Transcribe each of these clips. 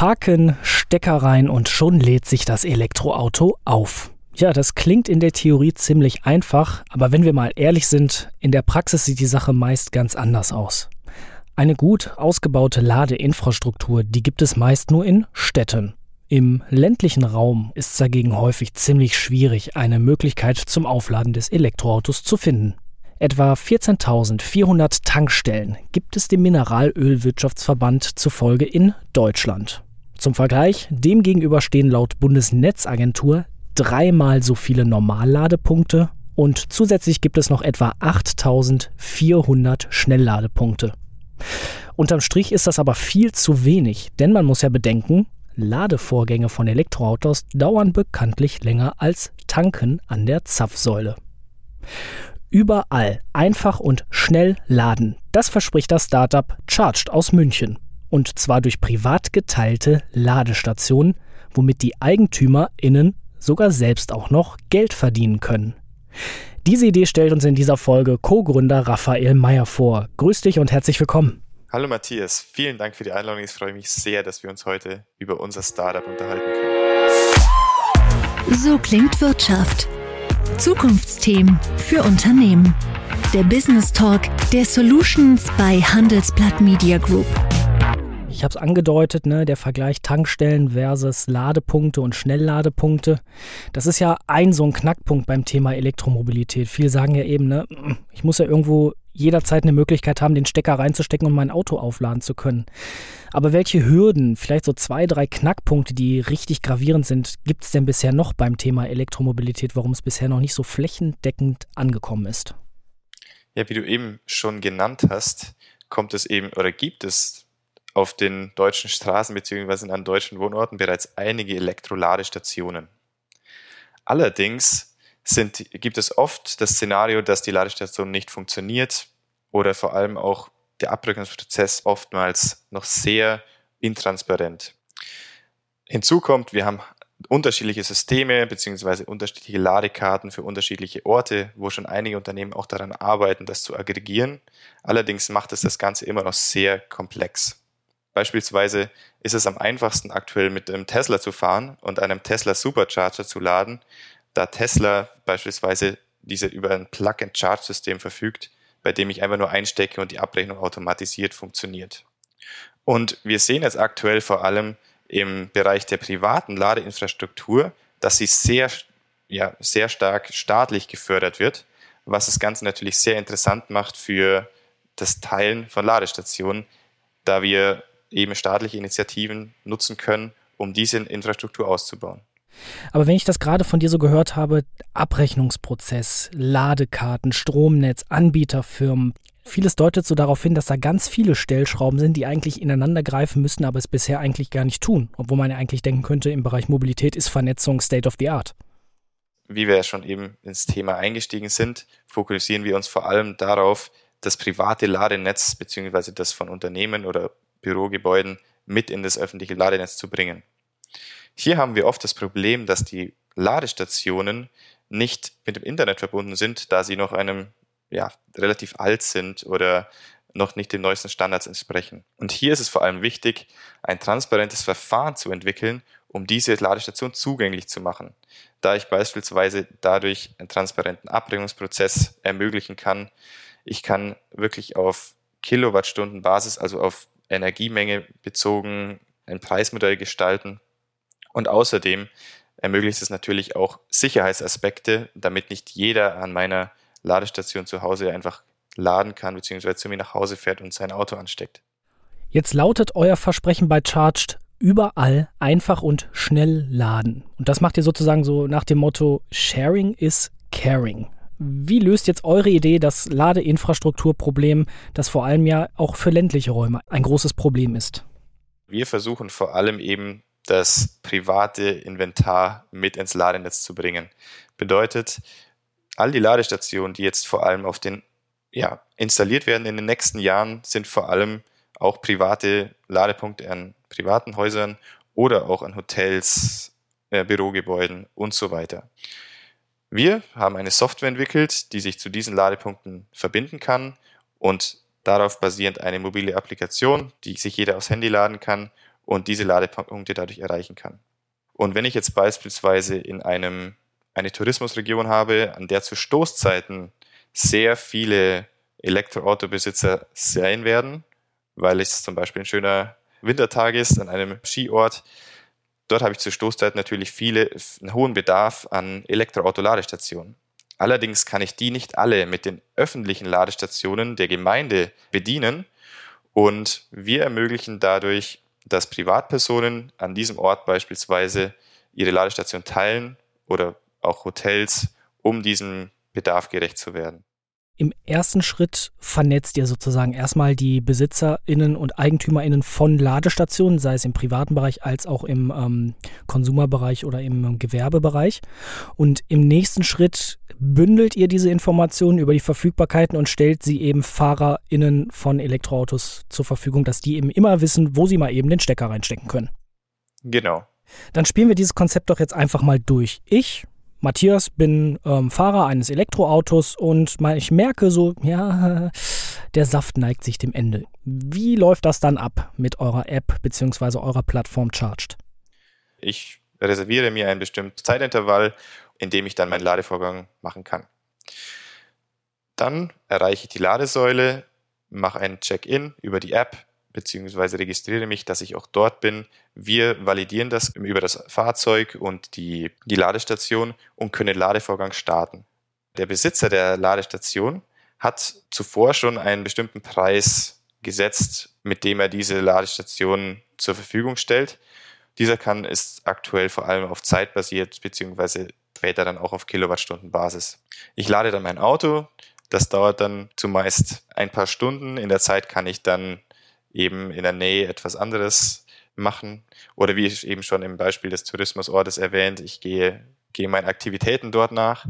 Parken, Stecker rein und schon lädt sich das Elektroauto auf. Ja, das klingt in der Theorie ziemlich einfach, aber wenn wir mal ehrlich sind, in der Praxis sieht die Sache meist ganz anders aus. Eine gut ausgebaute Ladeinfrastruktur, die gibt es meist nur in Städten. Im ländlichen Raum ist es dagegen häufig ziemlich schwierig, eine Möglichkeit zum Aufladen des Elektroautos zu finden. Etwa 14.400 Tankstellen gibt es dem Mineralölwirtschaftsverband zufolge in Deutschland. Zum Vergleich, demgegenüber stehen laut Bundesnetzagentur dreimal so viele Normalladepunkte und zusätzlich gibt es noch etwa 8400 Schnellladepunkte. Unterm Strich ist das aber viel zu wenig, denn man muss ja bedenken, Ladevorgänge von Elektroautos dauern bekanntlich länger als Tanken an der Zapfsäule. Überall einfach und schnell laden. Das verspricht das Startup Charged aus München. Und zwar durch privat geteilte Ladestationen, womit die EigentümerInnen sogar selbst auch noch Geld verdienen können. Diese Idee stellt uns in dieser Folge Co-Gründer Raphael Meyer vor. Grüß dich und herzlich willkommen. Hallo Matthias, vielen Dank für die Einladung. Ich freue mich sehr, dass wir uns heute über unser Startup unterhalten können. So klingt Wirtschaft Zukunftsthemen für Unternehmen. Der Business Talk der Solutions bei Handelsblatt Media Group. Ich habe es angedeutet, ne, der Vergleich Tankstellen versus Ladepunkte und Schnellladepunkte. Das ist ja ein so ein Knackpunkt beim Thema Elektromobilität. Viele sagen ja eben, ne, ich muss ja irgendwo jederzeit eine Möglichkeit haben, den Stecker reinzustecken und mein Auto aufladen zu können. Aber welche Hürden, vielleicht so zwei, drei Knackpunkte, die richtig gravierend sind, gibt es denn bisher noch beim Thema Elektromobilität, warum es bisher noch nicht so flächendeckend angekommen ist? Ja, wie du eben schon genannt hast, kommt es eben oder gibt es auf den deutschen Straßen bzw. an deutschen Wohnorten bereits einige Elektroladestationen. Allerdings sind, gibt es oft das Szenario, dass die Ladestation nicht funktioniert oder vor allem auch der Abbrückungsprozess oftmals noch sehr intransparent. Hinzu kommt, wir haben unterschiedliche Systeme bzw. unterschiedliche Ladekarten für unterschiedliche Orte, wo schon einige Unternehmen auch daran arbeiten, das zu aggregieren. Allerdings macht es das Ganze immer noch sehr komplex. Beispielsweise ist es am einfachsten aktuell mit einem Tesla zu fahren und einem Tesla Supercharger zu laden, da Tesla beispielsweise diese über ein Plug-and-Charge-System verfügt, bei dem ich einfach nur einstecke und die Abrechnung automatisiert funktioniert. Und wir sehen jetzt aktuell vor allem im Bereich der privaten Ladeinfrastruktur, dass sie sehr, ja, sehr stark staatlich gefördert wird, was das Ganze natürlich sehr interessant macht für das Teilen von Ladestationen, da wir eben staatliche Initiativen nutzen können, um diese Infrastruktur auszubauen. Aber wenn ich das gerade von dir so gehört habe, Abrechnungsprozess, Ladekarten, Stromnetz, Anbieterfirmen, vieles deutet so darauf hin, dass da ganz viele Stellschrauben sind, die eigentlich ineinander greifen müssen, aber es bisher eigentlich gar nicht tun. Obwohl man ja eigentlich denken könnte, im Bereich Mobilität ist Vernetzung State of the Art. Wie wir ja schon eben ins Thema eingestiegen sind, fokussieren wir uns vor allem darauf, das private Ladenetz bzw. das von Unternehmen oder Bürogebäuden mit in das öffentliche Ladenetz zu bringen. Hier haben wir oft das Problem, dass die Ladestationen nicht mit dem Internet verbunden sind, da sie noch einem ja, relativ alt sind oder noch nicht den neuesten Standards entsprechen. Und hier ist es vor allem wichtig, ein transparentes Verfahren zu entwickeln, um diese Ladestation zugänglich zu machen. Da ich beispielsweise dadurch einen transparenten Abbringungsprozess ermöglichen kann. Ich kann wirklich auf Kilowattstundenbasis, also auf Energiemenge bezogen, ein Preismodell gestalten, und außerdem ermöglicht es natürlich auch Sicherheitsaspekte, damit nicht jeder an meiner Ladestation zu Hause einfach laden kann, beziehungsweise zu mir nach Hause fährt und sein Auto ansteckt. Jetzt lautet euer Versprechen bei Charged überall einfach und schnell laden. Und das macht ihr sozusagen so nach dem Motto Sharing is Caring. Wie löst jetzt eure Idee das Ladeinfrastrukturproblem, das vor allem ja auch für ländliche Räume ein großes Problem ist? Wir versuchen vor allem eben das private Inventar mit ins Ladenetz zu bringen. Bedeutet, all die Ladestationen, die jetzt vor allem auf den, ja, installiert werden in den nächsten Jahren, sind vor allem auch private Ladepunkte an privaten Häusern oder auch an Hotels, äh, Bürogebäuden und so weiter. Wir haben eine Software entwickelt, die sich zu diesen Ladepunkten verbinden kann und darauf basierend eine mobile Applikation, die sich jeder aufs Handy laden kann und diese Ladepunkte dadurch erreichen kann. Und wenn ich jetzt beispielsweise in einem eine Tourismusregion habe, an der zu Stoßzeiten sehr viele Elektroautobesitzer sein werden, weil es zum Beispiel ein schöner Wintertag ist an einem Skiort. Dort habe ich zu Stoßzeiten natürlich viele, einen hohen Bedarf an Elektroauto-Ladestationen. Allerdings kann ich die nicht alle mit den öffentlichen Ladestationen der Gemeinde bedienen und wir ermöglichen dadurch, dass Privatpersonen an diesem Ort beispielsweise ihre Ladestation teilen oder auch Hotels, um diesem Bedarf gerecht zu werden. Im ersten Schritt vernetzt ihr sozusagen erstmal die BesitzerInnen und EigentümerInnen von Ladestationen, sei es im privaten Bereich als auch im ähm, Konsumerbereich oder im Gewerbebereich. Und im nächsten Schritt bündelt ihr diese Informationen über die Verfügbarkeiten und stellt sie eben FahrerInnen von Elektroautos zur Verfügung, dass die eben immer wissen, wo sie mal eben den Stecker reinstecken können. Genau. Dann spielen wir dieses Konzept doch jetzt einfach mal durch. Ich Matthias, bin ähm, Fahrer eines Elektroautos und ich merke so, ja, der Saft neigt sich dem Ende. Wie läuft das dann ab mit eurer App bzw. eurer Plattform Charged? Ich reserviere mir einen bestimmten Zeitintervall, in dem ich dann meinen Ladevorgang machen kann. Dann erreiche ich die Ladesäule, mache ein Check-in über die App, beziehungsweise registriere mich, dass ich auch dort bin. Wir validieren das über das Fahrzeug und die, die Ladestation und können den Ladevorgang starten. Der Besitzer der Ladestation hat zuvor schon einen bestimmten Preis gesetzt, mit dem er diese Ladestation zur Verfügung stellt. Dieser kann ist aktuell vor allem auf Zeit basiert, beziehungsweise später dann auch auf Kilowattstundenbasis. Ich lade dann mein Auto. Das dauert dann zumeist ein paar Stunden. In der Zeit kann ich dann eben in der Nähe etwas anderes machen. Oder wie ich eben schon im Beispiel des Tourismusortes erwähnt, ich gehe, gehe meinen Aktivitäten dort nach.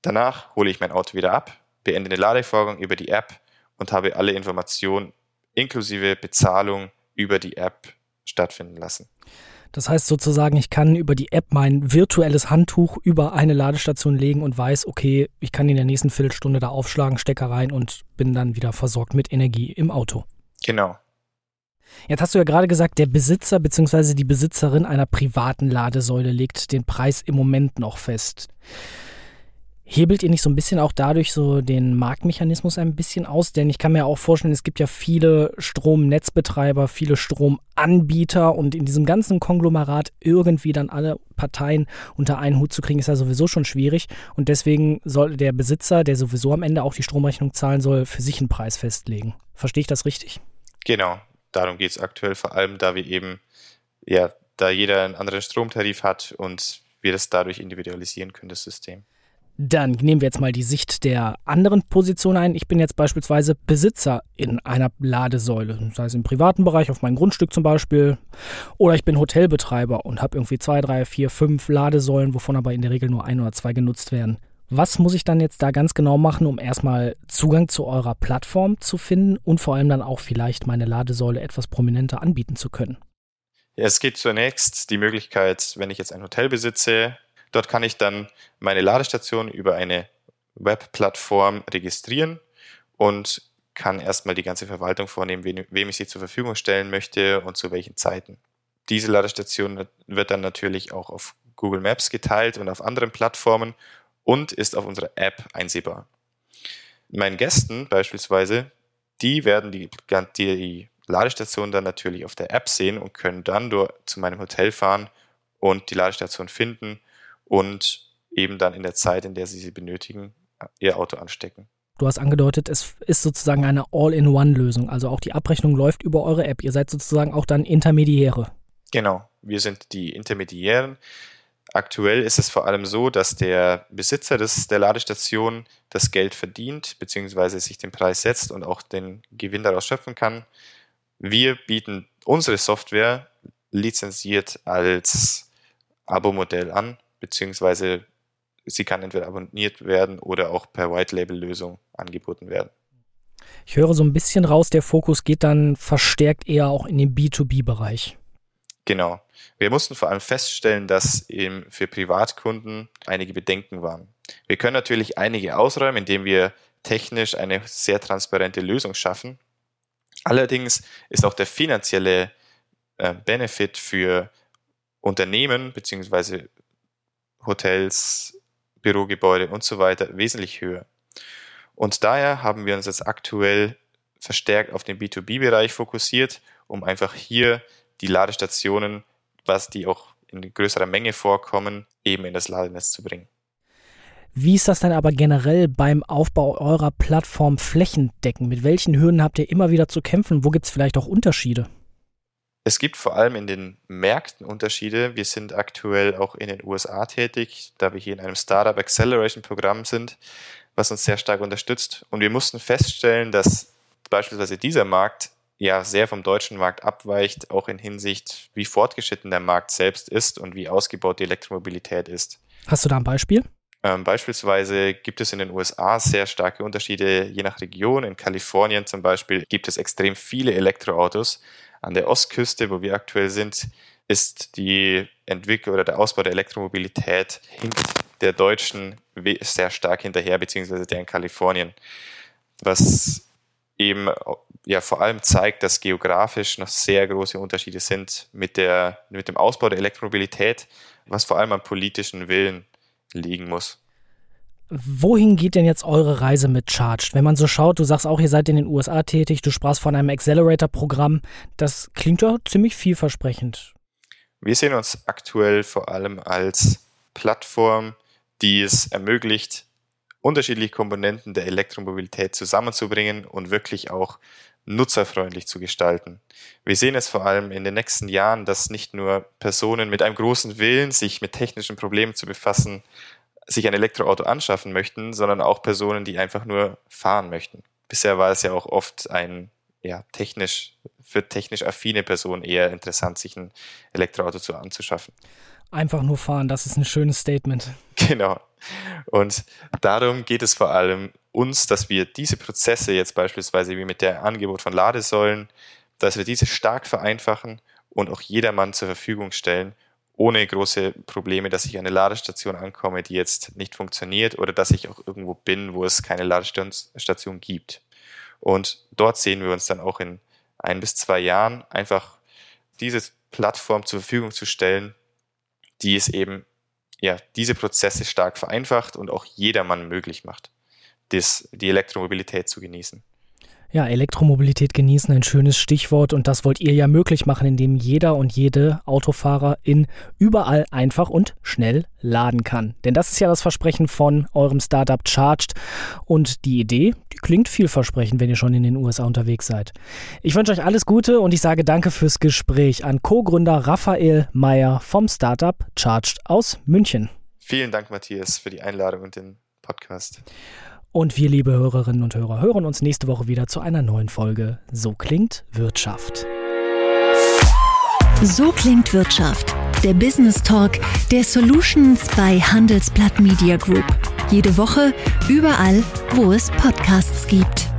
Danach hole ich mein Auto wieder ab, beende den Ladevorgang über die App und habe alle Informationen inklusive Bezahlung über die App stattfinden lassen. Das heißt sozusagen, ich kann über die App mein virtuelles Handtuch über eine Ladestation legen und weiß, okay, ich kann in der nächsten Viertelstunde da aufschlagen, Stecker rein und bin dann wieder versorgt mit Energie im Auto. Genau. Jetzt hast du ja gerade gesagt, der Besitzer bzw. die Besitzerin einer privaten Ladesäule legt den Preis im Moment noch fest. Hebelt ihr nicht so ein bisschen auch dadurch so den Marktmechanismus ein bisschen aus? Denn ich kann mir auch vorstellen, es gibt ja viele Stromnetzbetreiber, viele Stromanbieter und in diesem ganzen Konglomerat irgendwie dann alle Parteien unter einen Hut zu kriegen, ist ja sowieso schon schwierig. Und deswegen soll der Besitzer, der sowieso am Ende auch die Stromrechnung zahlen soll, für sich einen Preis festlegen. Verstehe ich das richtig? Genau, darum geht es aktuell vor allem, da wir eben, ja, da jeder einen anderen Stromtarif hat und wir das dadurch individualisieren können, das System. Dann nehmen wir jetzt mal die Sicht der anderen Position ein. Ich bin jetzt beispielsweise Besitzer in einer Ladesäule, sei es im privaten Bereich, auf meinem Grundstück zum Beispiel, oder ich bin Hotelbetreiber und habe irgendwie zwei, drei, vier, fünf Ladesäulen, wovon aber in der Regel nur ein oder zwei genutzt werden. Was muss ich dann jetzt da ganz genau machen, um erstmal Zugang zu eurer Plattform zu finden und vor allem dann auch vielleicht meine Ladesäule etwas prominenter anbieten zu können? Es gibt zunächst die Möglichkeit, wenn ich jetzt ein Hotel besitze, dort kann ich dann meine Ladestation über eine Webplattform registrieren und kann erstmal die ganze Verwaltung vornehmen, wem ich sie zur Verfügung stellen möchte und zu welchen Zeiten. Diese Ladestation wird dann natürlich auch auf Google Maps geteilt und auf anderen Plattformen und ist auf unserer App einsehbar. Meinen Gästen beispielsweise, die werden die, die Ladestation dann natürlich auf der App sehen und können dann dort zu meinem Hotel fahren und die Ladestation finden und eben dann in der Zeit, in der sie sie benötigen, ihr Auto anstecken. Du hast angedeutet, es ist sozusagen eine All-in-One-Lösung. Also auch die Abrechnung läuft über eure App. Ihr seid sozusagen auch dann Intermediäre. Genau, wir sind die Intermediären. Aktuell ist es vor allem so, dass der Besitzer des, der Ladestation das Geld verdient, beziehungsweise sich den Preis setzt und auch den Gewinn daraus schöpfen kann. Wir bieten unsere Software lizenziert als Abo-Modell an, beziehungsweise sie kann entweder abonniert werden oder auch per White-Label-Lösung angeboten werden. Ich höre so ein bisschen raus, der Fokus geht dann verstärkt eher auch in den B2B-Bereich. Genau. Wir mussten vor allem feststellen, dass eben für Privatkunden einige Bedenken waren. Wir können natürlich einige ausräumen, indem wir technisch eine sehr transparente Lösung schaffen. Allerdings ist auch der finanzielle äh, Benefit für Unternehmen beziehungsweise Hotels, Bürogebäude und so weiter wesentlich höher. Und daher haben wir uns jetzt aktuell verstärkt auf den B2B-Bereich fokussiert, um einfach hier die Ladestationen, was die auch in größerer Menge vorkommen, eben in das Ladenetz zu bringen. Wie ist das denn aber generell beim Aufbau eurer Plattform flächendeckend? Mit welchen Hürden habt ihr immer wieder zu kämpfen? Wo gibt es vielleicht auch Unterschiede? Es gibt vor allem in den Märkten Unterschiede. Wir sind aktuell auch in den USA tätig, da wir hier in einem Startup Acceleration Programm sind, was uns sehr stark unterstützt. Und wir mussten feststellen, dass beispielsweise dieser Markt ja sehr vom deutschen Markt abweicht, auch in Hinsicht, wie fortgeschritten der Markt selbst ist und wie ausgebaut die Elektromobilität ist. Hast du da ein Beispiel? Ähm, beispielsweise gibt es in den USA sehr starke Unterschiede je nach Region. In Kalifornien zum Beispiel gibt es extrem viele Elektroautos. An der Ostküste, wo wir aktuell sind, ist die Entwicklung oder der Ausbau der Elektromobilität hinkt der Deutschen sehr stark hinterher, beziehungsweise der in Kalifornien. Was eben ja vor allem zeigt, dass geografisch noch sehr große Unterschiede sind mit, der, mit dem Ausbau der Elektromobilität, was vor allem am politischen Willen liegen muss. Wohin geht denn jetzt eure Reise mit Charged? Wenn man so schaut, du sagst auch, ihr seid in den USA tätig, du sprachst von einem Accelerator-Programm. Das klingt ja ziemlich vielversprechend. Wir sehen uns aktuell vor allem als Plattform, die es ermöglicht, unterschiedliche Komponenten der Elektromobilität zusammenzubringen und wirklich auch nutzerfreundlich zu gestalten. Wir sehen es vor allem in den nächsten Jahren, dass nicht nur Personen mit einem großen Willen, sich mit technischen Problemen zu befassen, sich ein Elektroauto anschaffen möchten, sondern auch Personen, die einfach nur fahren möchten. Bisher war es ja auch oft ein ja, technisch, für technisch affine Personen eher interessant, sich ein Elektroauto zu anzuschaffen. Einfach nur fahren, das ist ein schönes Statement. Genau. Und darum geht es vor allem uns, dass wir diese Prozesse jetzt beispielsweise wie mit der Angebot von Ladesäulen, dass wir diese stark vereinfachen und auch jedermann zur Verfügung stellen, ohne große Probleme, dass ich an eine Ladestation ankomme, die jetzt nicht funktioniert oder dass ich auch irgendwo bin, wo es keine Ladestation gibt. Und dort sehen wir uns dann auch in ein bis zwei Jahren einfach diese Plattform zur Verfügung zu stellen, die es eben ja, diese Prozesse stark vereinfacht und auch jedermann möglich macht, das, die Elektromobilität zu genießen. Ja, Elektromobilität genießen, ein schönes Stichwort und das wollt ihr ja möglich machen, indem jeder und jede Autofahrer in überall einfach und schnell laden kann. Denn das ist ja das Versprechen von eurem Startup Charged und die Idee, die klingt vielversprechend, wenn ihr schon in den USA unterwegs seid. Ich wünsche euch alles Gute und ich sage danke fürs Gespräch an Co-Gründer Raphael Meyer vom Startup Charged aus München. Vielen Dank, Matthias, für die Einladung und den Podcast. Und wir, liebe Hörerinnen und Hörer, hören uns nächste Woche wieder zu einer neuen Folge So klingt Wirtschaft. So klingt Wirtschaft. Der Business Talk der Solutions bei Handelsblatt Media Group. Jede Woche, überall, wo es Podcasts gibt.